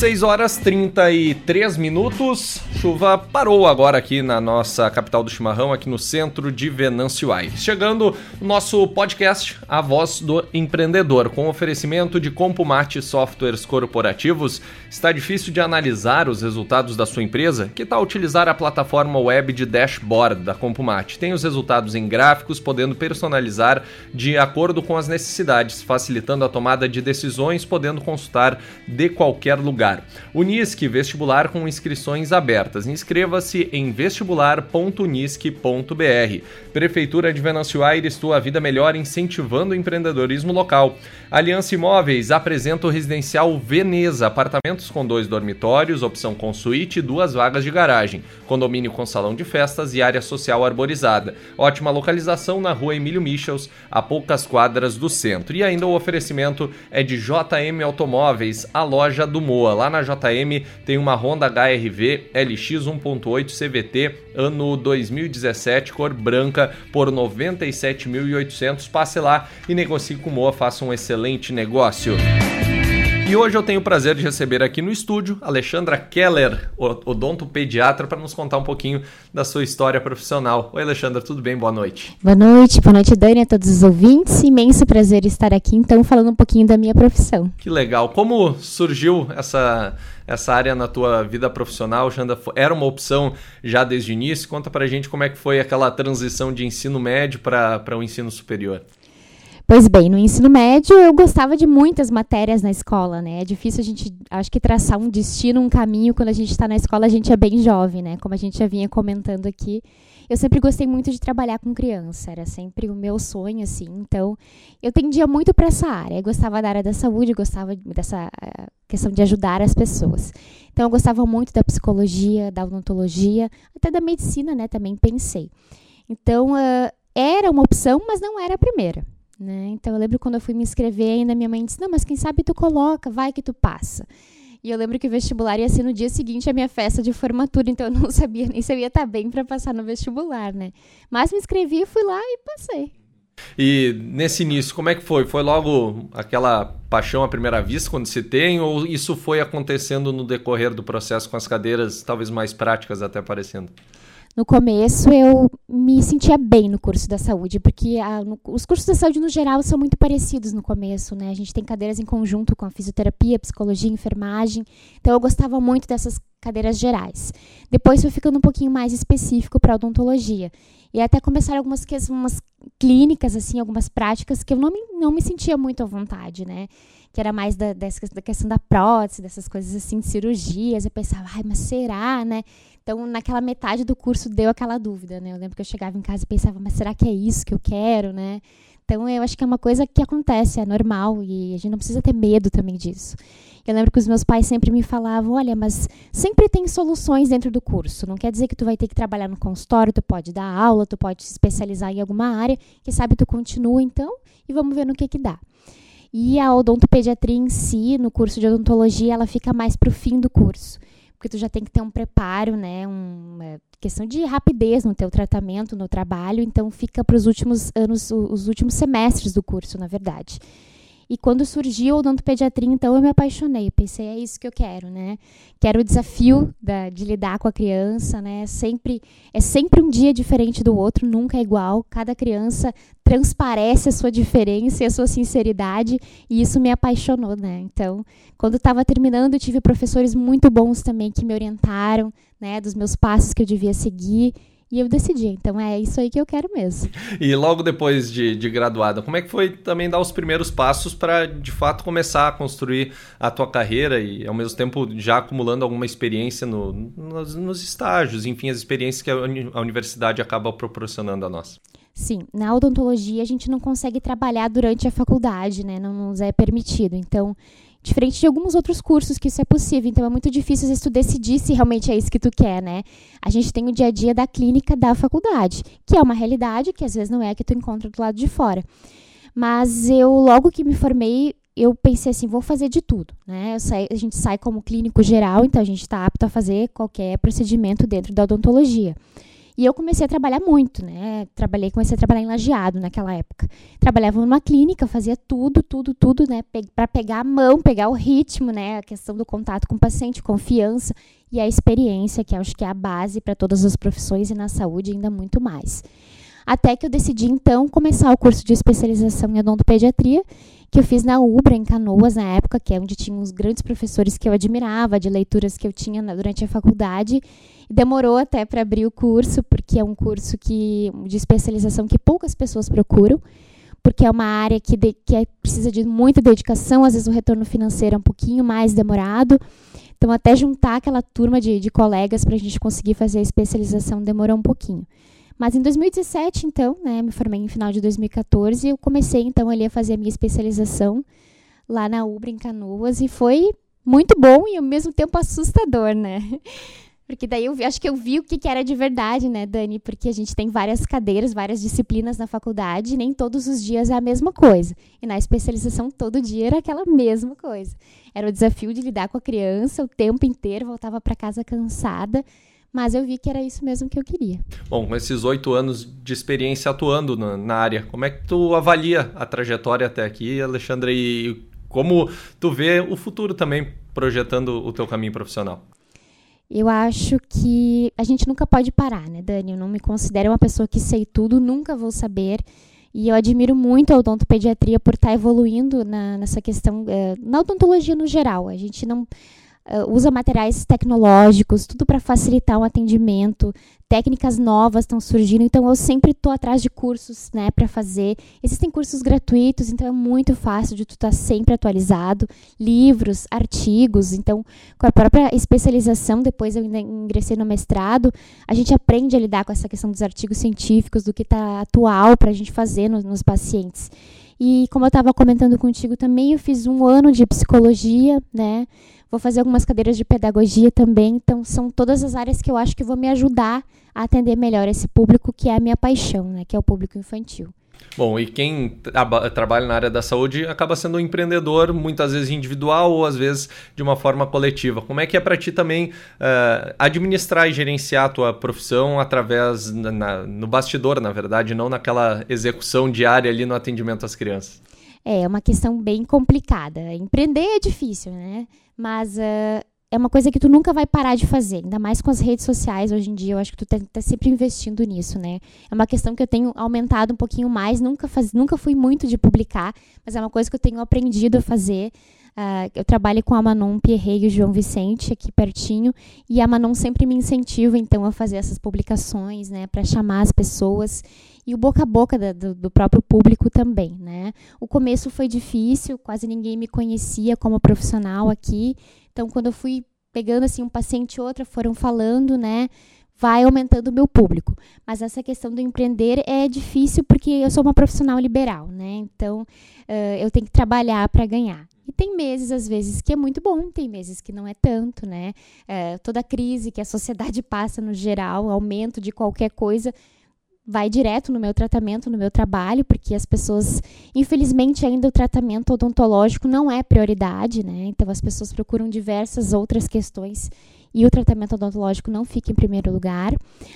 6 horas 33 minutos. Chuva parou agora aqui na nossa capital do chimarrão, aqui no centro de Venâncio Aires. Chegando o nosso podcast, A Voz do Empreendedor, com oferecimento de Compumate Softwares Corporativos. Está difícil de analisar os resultados da sua empresa? Que tal utilizar a plataforma web de dashboard da Compumate? Tem os resultados em gráficos, podendo personalizar de acordo com as necessidades, facilitando a tomada de decisões, podendo consultar de qualquer lugar. Unisque, vestibular com inscrições abertas ofertas. Inscreva-se em vestibular.unisque.br. Prefeitura de Venâncio Aires, tua vida melhor incentivando o empreendedorismo local. Aliança Imóveis apresenta o residencial Veneza, apartamentos com dois dormitórios, opção com suíte e duas vagas de garagem, condomínio com salão de festas e área social arborizada. Ótima localização na rua Emílio Michels, a poucas quadras do centro. E ainda o oferecimento é de JM Automóveis, a loja do Moa. Lá na JM tem uma Honda HRV LX 1.8 CVT ano 2017, cor branca, por 97.800. Passe lá e negocie com Moa, faça um excelente negócio. E hoje eu tenho o prazer de receber aqui no estúdio Alexandra Keller, odontopediatra, para nos contar um pouquinho da sua história profissional. Oi, Alexandra, tudo bem? Boa noite. Boa noite, boa noite, Dani, a todos os ouvintes. Imenso prazer estar aqui, então, falando um pouquinho da minha profissão. Que legal. Como surgiu essa, essa área na tua vida profissional, Alexandra? Era uma opção já desde o início? Conta pra gente como é que foi aquela transição de ensino médio para o ensino superior. Pois bem, no ensino médio eu gostava de muitas matérias na escola, né? É difícil a gente, acho que traçar um destino, um caminho quando a gente está na escola, a gente é bem jovem, né? Como a gente já vinha comentando aqui. Eu sempre gostei muito de trabalhar com criança, era sempre o meu sonho, assim. Então, eu tendia muito para essa área. Eu gostava da área da saúde, gostava dessa uh, questão de ajudar as pessoas. Então, eu gostava muito da psicologia, da odontologia, até da medicina, né? Também pensei. Então, uh, era uma opção, mas não era a primeira. Né? Então eu lembro quando eu fui me inscrever, ainda minha mãe disse: Não, mas quem sabe tu coloca, vai que tu passa. E eu lembro que o vestibular ia ser no dia seguinte a minha festa de formatura, então eu não sabia nem se eu ia estar bem para passar no vestibular, né? Mas me inscrevi, fui lá e passei. E nesse início, como é que foi? Foi logo aquela paixão à primeira vista quando se tem, ou isso foi acontecendo no decorrer do processo com as cadeiras talvez mais práticas até aparecendo? No começo eu me sentia bem no curso da saúde, porque a, no, os cursos da saúde no geral são muito parecidos no começo, né? A gente tem cadeiras em conjunto com a fisioterapia, psicologia, enfermagem. Então eu gostava muito dessas cadeiras gerais. Depois foi ficando um pouquinho mais específico para odontologia. E até começaram algumas umas clínicas, assim, algumas práticas que eu não me, não me sentia muito à vontade, né? Que era mais da, dessa, da questão da prótese, dessas coisas assim, de cirurgias. Eu pensava, ai, mas será, né? Então, naquela metade do curso deu aquela dúvida, né? Eu lembro que eu chegava em casa e pensava, mas será que é isso que eu quero, né? Então, eu acho que é uma coisa que acontece, é normal e a gente não precisa ter medo também disso. Eu lembro que os meus pais sempre me falavam, olha, mas sempre tem soluções dentro do curso. Não quer dizer que tu vai ter que trabalhar no consultório, tu pode dar aula, tu pode se especializar em alguma área, que sabe tu continua então e vamos ver no que que dá. E a odontopediatria em si, no curso de odontologia, ela fica mais para o fim do curso porque tu já tem que ter um preparo, né, uma questão de rapidez no teu tratamento, no trabalho, então fica para os últimos anos, os últimos semestres do curso, na verdade. E quando surgiu o odontopediatria, então eu me apaixonei. Pensei, é isso que eu quero, né? Quero o desafio da, de lidar com a criança, né? Sempre, é sempre um dia diferente do outro, nunca é igual. Cada criança transparece a sua diferença e a sua sinceridade, e isso me apaixonou, né? Então, quando estava terminando, tive professores muito bons também que me orientaram, né? Dos meus passos que eu devia seguir. E eu decidi, então é isso aí que eu quero mesmo. E logo depois de, de graduada, como é que foi também dar os primeiros passos para, de fato, começar a construir a tua carreira e, ao mesmo tempo, já acumulando alguma experiência no, nos, nos estágios, enfim, as experiências que a, a universidade acaba proporcionando a nós? Sim, na odontologia a gente não consegue trabalhar durante a faculdade, né? Não nos é permitido. Então, Diferente de alguns outros cursos que isso é possível. Então é muito difícil às vezes tu decidir se realmente é isso que tu quer, né? A gente tem o dia a dia da clínica da faculdade, que é uma realidade que às vezes não é a que tu encontra do lado de fora. Mas eu, logo que me formei, eu pensei assim, vou fazer de tudo, né? Saí, a gente sai como clínico geral, então a gente está apto a fazer qualquer procedimento dentro da odontologia. E eu comecei a trabalhar muito, né? Trabalhei, comecei a trabalhar em lajeado naquela época. Trabalhava numa clínica, fazia tudo, tudo, tudo, né? Para pegar a mão, pegar o ritmo, né? A questão do contato com o paciente, confiança e a experiência, que acho que é a base para todas as profissões e na saúde ainda muito mais. Até que eu decidi, então, começar o curso de especialização em odontopediatria que eu fiz na Ubra, em Canoas, na época, que é onde tinha uns grandes professores que eu admirava, de leituras que eu tinha durante a faculdade. Demorou até para abrir o curso, porque é um curso que, de especialização que poucas pessoas procuram, porque é uma área que, de, que é, precisa de muita dedicação, às vezes o retorno financeiro é um pouquinho mais demorado. Então, até juntar aquela turma de, de colegas para a gente conseguir fazer a especialização demorou um pouquinho. Mas em 2017, então, né, me formei em final de 2014, eu comecei então ali a fazer a minha especialização lá na Ubra em Canoas e foi muito bom e ao mesmo tempo assustador, né? Porque daí eu vi, acho que eu vi o que, que era de verdade, né, Dani? Porque a gente tem várias cadeiras, várias disciplinas na faculdade, e nem todos os dias é a mesma coisa. E na especialização, todo dia era aquela mesma coisa. Era o desafio de lidar com a criança o tempo inteiro, voltava para casa cansada. Mas eu vi que era isso mesmo que eu queria. Bom, com esses oito anos de experiência atuando na, na, área, como é que tu avalia a trajetória até aqui, Alexandre? E como tu vê o futuro também projetando o teu caminho profissional? Eu acho que a gente nunca pode parar, né, Dani? Eu não me considero uma pessoa que sei tudo, nunca vou saber. E eu admiro muito a odontopediatria por estar evoluindo na, nessa questão, eh, na odontologia no geral. A gente não uh, usa materiais tecnológicos, tudo para facilitar o atendimento. Técnicas novas estão surgindo, então eu sempre estou atrás de cursos, né, para fazer. Existem cursos gratuitos, então é muito fácil de tu estar tá sempre atualizado. Livros, artigos, então com a própria especialização, depois eu ingressei no mestrado, a gente aprende a lidar com essa questão dos artigos científicos, do que está atual para a gente fazer nos pacientes. E como eu estava comentando contigo também, eu fiz um ano de psicologia, né? Vou fazer algumas cadeiras de pedagogia também. Então, são todas as áreas que eu acho que vão me ajudar a atender melhor esse público que é a minha paixão, né? Que é o público infantil. Bom, e quem tra trabalha na área da saúde acaba sendo um empreendedor, muitas vezes individual ou às vezes de uma forma coletiva. Como é que é para ti também uh, administrar e gerenciar a tua profissão através, na, no bastidor, na verdade, não naquela execução diária ali no atendimento às crianças? É, é uma questão bem complicada. Empreender é difícil, né? Mas uh, é uma coisa que tu nunca vai parar de fazer, ainda mais com as redes sociais hoje em dia. Eu acho que tu tá, tá, sempre investindo nisso, né? É uma questão que eu tenho aumentado um pouquinho mais. Nunca, faz, nunca fui muito de publicar, mas é uma coisa que eu tenho aprendido a fazer. Uh, eu trabalho com a Manon Pierre e o João Vicente aqui pertinho e a Manon sempre me incentiva então a fazer essas publicações, né, para chamar as pessoas e o boca a boca da, do, do, próprio público também, né? O começo foi difícil, quase ninguém me conhecia como profissional aqui, então quando eu fui pegando assim um paciente e outra, foram falando, né? Vai aumentando o meu público. Mas essa questão do empreender é difícil porque eu sou uma profissional liberal, né? Então uh, eu tenho que trabalhar para ganhar. E tem meses, às vezes, que é muito bom, tem meses que não é tanto, né? Uh, toda crise que a sociedade passa no geral, aumento de qualquer coisa, vai direto no meu tratamento, no meu trabalho, porque as pessoas, infelizmente, ainda o tratamento odontológico não é prioridade, né? Então as pessoas procuram diversas outras questões e o tratamento odontológico não fica em primeiro lugar,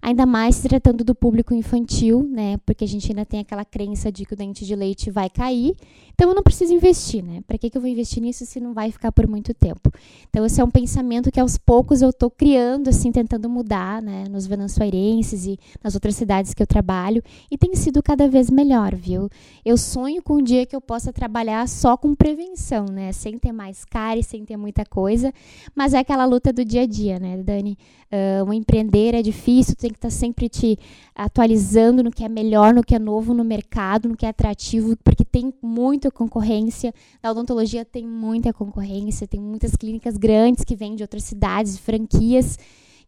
ainda mais se tratando do público infantil, né? Porque a gente ainda tem aquela crença de que o dente de leite vai cair, então eu não preciso investir, né? Para que, que eu vou investir nisso se não vai ficar por muito tempo? Então esse é um pensamento que aos poucos eu estou criando, assim, tentando mudar, né? Nos venançoirenses e nas outras cidades que eu trabalho e tem sido cada vez melhor, viu? Eu sonho com um dia que eu possa trabalhar só com prevenção, né? Sem ter mais cárie, sem ter muita coisa, mas é aquela luta do dia a dia dia, né, Dani? Uh, um empreender é difícil, tem que estar tá sempre te atualizando no que é melhor, no que é novo no mercado, no que é atrativo, porque tem muita concorrência. Na odontologia tem muita concorrência, tem muitas clínicas grandes que vêm de outras cidades, franquias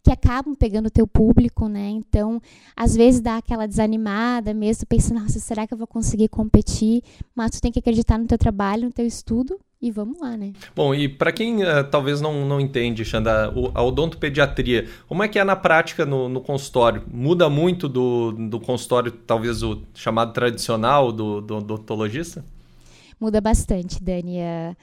que acabam pegando o teu público, né? Então, às vezes dá aquela desanimada mesmo, pensa, nossa, será que eu vou conseguir competir? Mas tu tem que acreditar no teu trabalho, no teu estudo e vamos lá, né? Bom, e para quem uh, talvez não, não entende, Xanda, a odontopediatria, como é que é na prática no, no consultório? Muda muito do, do consultório, talvez o chamado tradicional do, do odontologista? Muda bastante, Dani. Uh,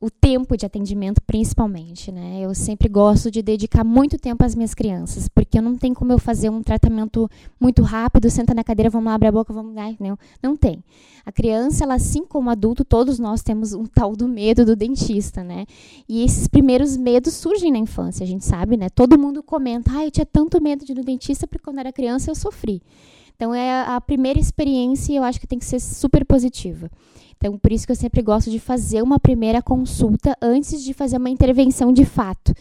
o tempo de atendimento, principalmente, né? Eu sempre gosto de dedicar muito tempo às minhas crianças, porque não tem como eu fazer um tratamento muito rápido, senta na cadeira, vamos lá, abre a boca, vamos lá, não, não tem. A criança, ela assim como adulto, todos nós temos um tal do medo do dentista, né? E esses primeiros medos surgem na infância, a gente sabe, né? Todo mundo comenta, ah, eu tinha tanto medo de ir no dentista porque quando era criança eu sofri. Então é a primeira experiência e eu acho que tem que ser super positiva. Então, por isso que eu sempre gosto de fazer uma primeira consulta antes de fazer uma intervenção de fato.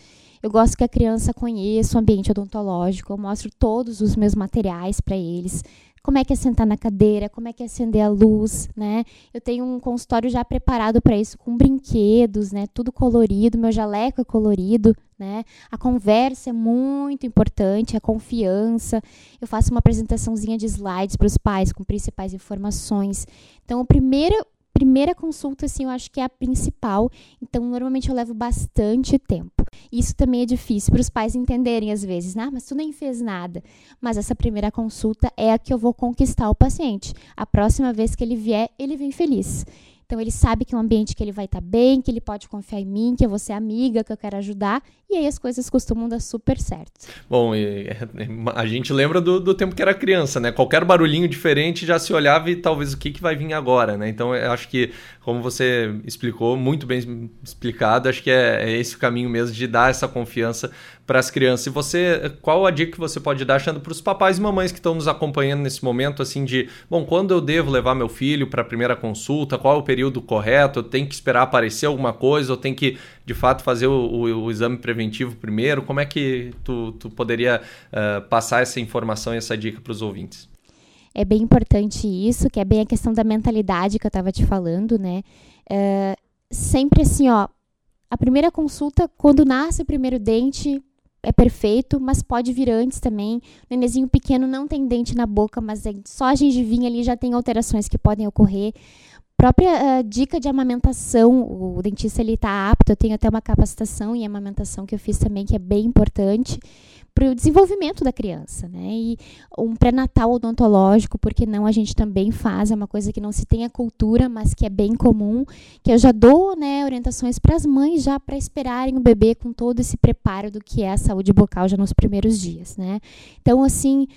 Eu gosto que a criança conheça o ambiente odontológico, eu mostro todos os meus materiais para eles, como é que é sentar na cadeira, como é que é acender a luz, né? Eu tenho um consultório já preparado para isso com brinquedos, né? Tudo colorido, meu jaleco é colorido, né? A conversa é muito importante, a confiança. Eu faço uma apresentaçãozinha de slides para os pais com principais informações. Então, o primeiro primeira consulta, assim, eu acho que é a principal. Então, normalmente eu levo bastante tempo. Isso também é difícil para os pais entenderem às vezes, ah, mas tu nem fez nada. Mas essa primeira consulta é a que eu vou conquistar o paciente. A próxima vez que ele vier, ele vem feliz. Então ele sabe que é um ambiente que ele vai estar tá bem, que ele pode confiar em mim, que eu vou ser amiga, que eu quero ajudar, e aí as coisas costumam dar super certo. Bom, e, a gente lembra do, do, tempo que era criança, né? Qualquer barulhinho diferente já se olhava e talvez o que, que vai vir agora, né? Então eu acho que, como você explicou, muito bem explicado, acho que é, é esse o caminho mesmo de dar essa confiança para as crianças. E você, qual a dica que você pode dar, achando para os papais e mamães que estão nos acompanhando nesse momento, assim, de, bom, quando eu devo levar meu filho para a primeira consulta, qual é o período correto, eu tenho que esperar aparecer alguma coisa, ou tenho que, de fato, fazer o, o, o exame preventivo primeiro? Como é que tu, tu poderia uh, passar essa informação e essa dica para os ouvintes? É bem importante isso, que é bem a questão da mentalidade que eu estava te falando, né? Uh, sempre assim, ó, a primeira consulta, quando nasce o primeiro dente, é perfeito, mas pode vir antes também. O nenenzinho pequeno não tem dente na boca, mas é só a gengivinha ali já tem alterações que podem ocorrer. Própria uh, dica de amamentação, o dentista ele está apto, eu tenho até uma capacitação em amamentação que eu fiz também, que é bem importante para o desenvolvimento da criança, né? E um pré-natal odontológico, porque não a gente também faz, é uma coisa que não se tem a cultura, mas que é bem comum, que eu já dou, né, orientações para as mães já para esperarem o bebê com todo esse preparo do que é a saúde bucal já nos primeiros dias, né? Então, assim,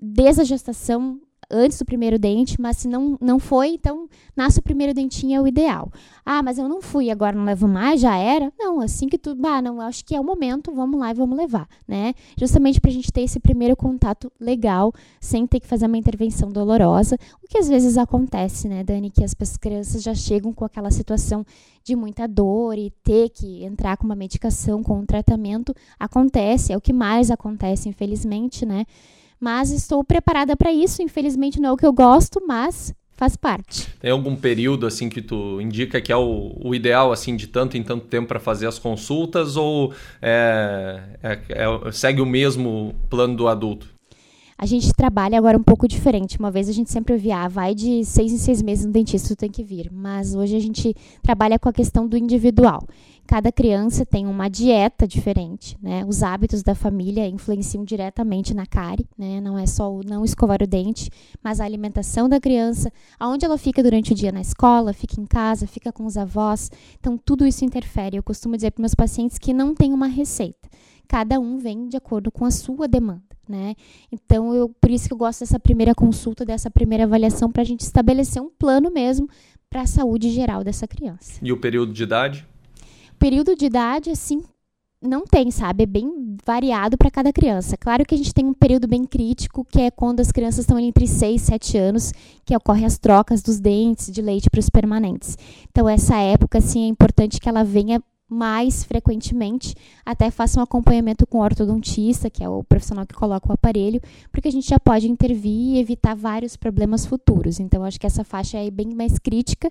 desde a gestação antes do primeiro dente, mas se não, não foi, então nasce o primeiro dentinho é o ideal. Ah, mas eu não fui, agora não levo mais, já era? Não, assim que tu, bah, não, acho que é o momento, vamos lá e vamos levar, né? Justamente para a gente ter esse primeiro contato legal, sem ter que fazer uma intervenção dolorosa, o que às vezes acontece, né, Dani, que as crianças já chegam com aquela situação de muita dor e ter que entrar com uma medicação, com um tratamento, acontece, é o que mais acontece, infelizmente, né? Mas estou preparada para isso. Infelizmente não é o que eu gosto, mas faz parte. Tem algum período assim que tu indica que é o, o ideal assim de tanto em tanto tempo para fazer as consultas ou é, é, é, segue o mesmo plano do adulto? A gente trabalha agora um pouco diferente. Uma vez a gente sempre ouvia, ah, vai de seis em seis meses no dentista, tu tem que vir. Mas hoje a gente trabalha com a questão do individual. Cada criança tem uma dieta diferente, né? Os hábitos da família influenciam diretamente na cárie, né? Não é só o não escovar o dente, mas a alimentação da criança, aonde ela fica durante o dia na escola, fica em casa, fica com os avós. Então tudo isso interfere. Eu costumo dizer para meus pacientes que não tem uma receita. Cada um vem de acordo com a sua demanda. Né? Então, eu, por isso que eu gosto dessa primeira consulta, dessa primeira avaliação, para a gente estabelecer um plano mesmo para a saúde geral dessa criança. E o período de idade? Período de idade, assim, não tem, sabe? É bem variado para cada criança. Claro que a gente tem um período bem crítico, que é quando as crianças estão entre 6 e 7 anos, que ocorrem as trocas dos dentes de leite para os permanentes. Então, essa época, assim, é importante que ela venha mais frequentemente, até faça um acompanhamento com o ortodontista, que é o profissional que coloca o aparelho, porque a gente já pode intervir e evitar vários problemas futuros. Então, acho que essa faixa é bem mais crítica,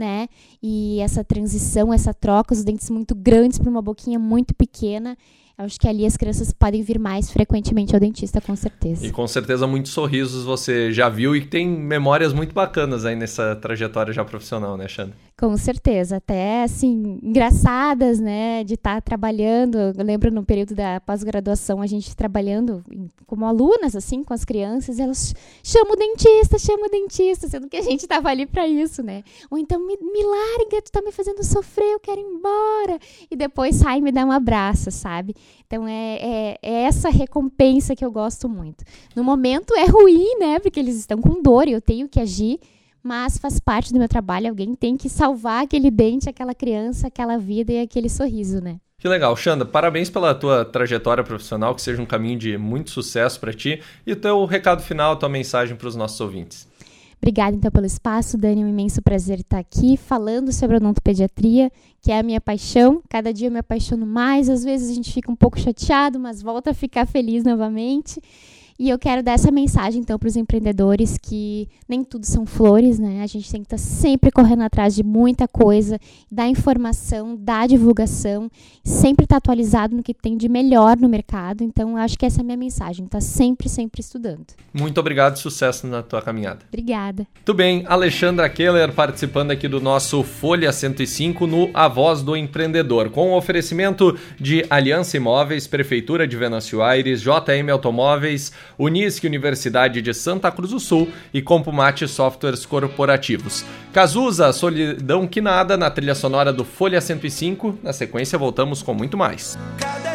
né? E essa transição, essa troca, os dentes muito grandes para uma boquinha muito pequena, Acho que ali as crianças podem vir mais frequentemente ao dentista, com certeza. E com certeza muitos sorrisos você já viu e tem memórias muito bacanas aí nessa trajetória já profissional, né, Xana? Com certeza, até assim, engraçadas, né, de estar tá trabalhando. Eu lembro no período da pós-graduação, a gente trabalhando como alunas, assim, com as crianças, elas chamam o dentista, chamam o dentista, sendo que a gente estava ali para isso, né? Ou então, me, me larga, tu tá me fazendo sofrer, eu quero ir embora. E depois sai e me dá um abraço, sabe? Então, é, é, é essa recompensa que eu gosto muito. No momento é ruim, né, porque eles estão com dor e eu tenho que agir mas faz parte do meu trabalho. Alguém tem que salvar aquele dente, aquela criança, aquela vida e aquele sorriso, né? Que legal, Xanda. Parabéns pela tua trajetória profissional, que seja um caminho de muito sucesso para ti. E o teu recado final, tua mensagem para os nossos ouvintes. Obrigada então pelo espaço, Dani. É um imenso prazer estar aqui falando sobre odontopediatria, que é a minha paixão. Cada dia eu me apaixono mais. Às vezes a gente fica um pouco chateado, mas volta a ficar feliz novamente. E eu quero dar essa mensagem, então, para os empreendedores que nem tudo são flores, né? A gente tem que estar tá sempre correndo atrás de muita coisa, dar informação, dar divulgação, sempre estar tá atualizado no que tem de melhor no mercado. Então, acho que essa é a minha mensagem, tá sempre, sempre estudando. Muito obrigado e sucesso na tua caminhada. Obrigada. Tudo bem, Alexandra Keller participando aqui do nosso Folha 105 no A Voz do Empreendedor, com o oferecimento de Aliança Imóveis, Prefeitura de Venâncio Aires, JM Automóveis, Unisque Universidade de Santa Cruz do Sul e Compumate Softwares Corporativos. Cazuza, Solidão que Nada, na trilha sonora do Folha 105. Na sequência, voltamos com muito mais. Cada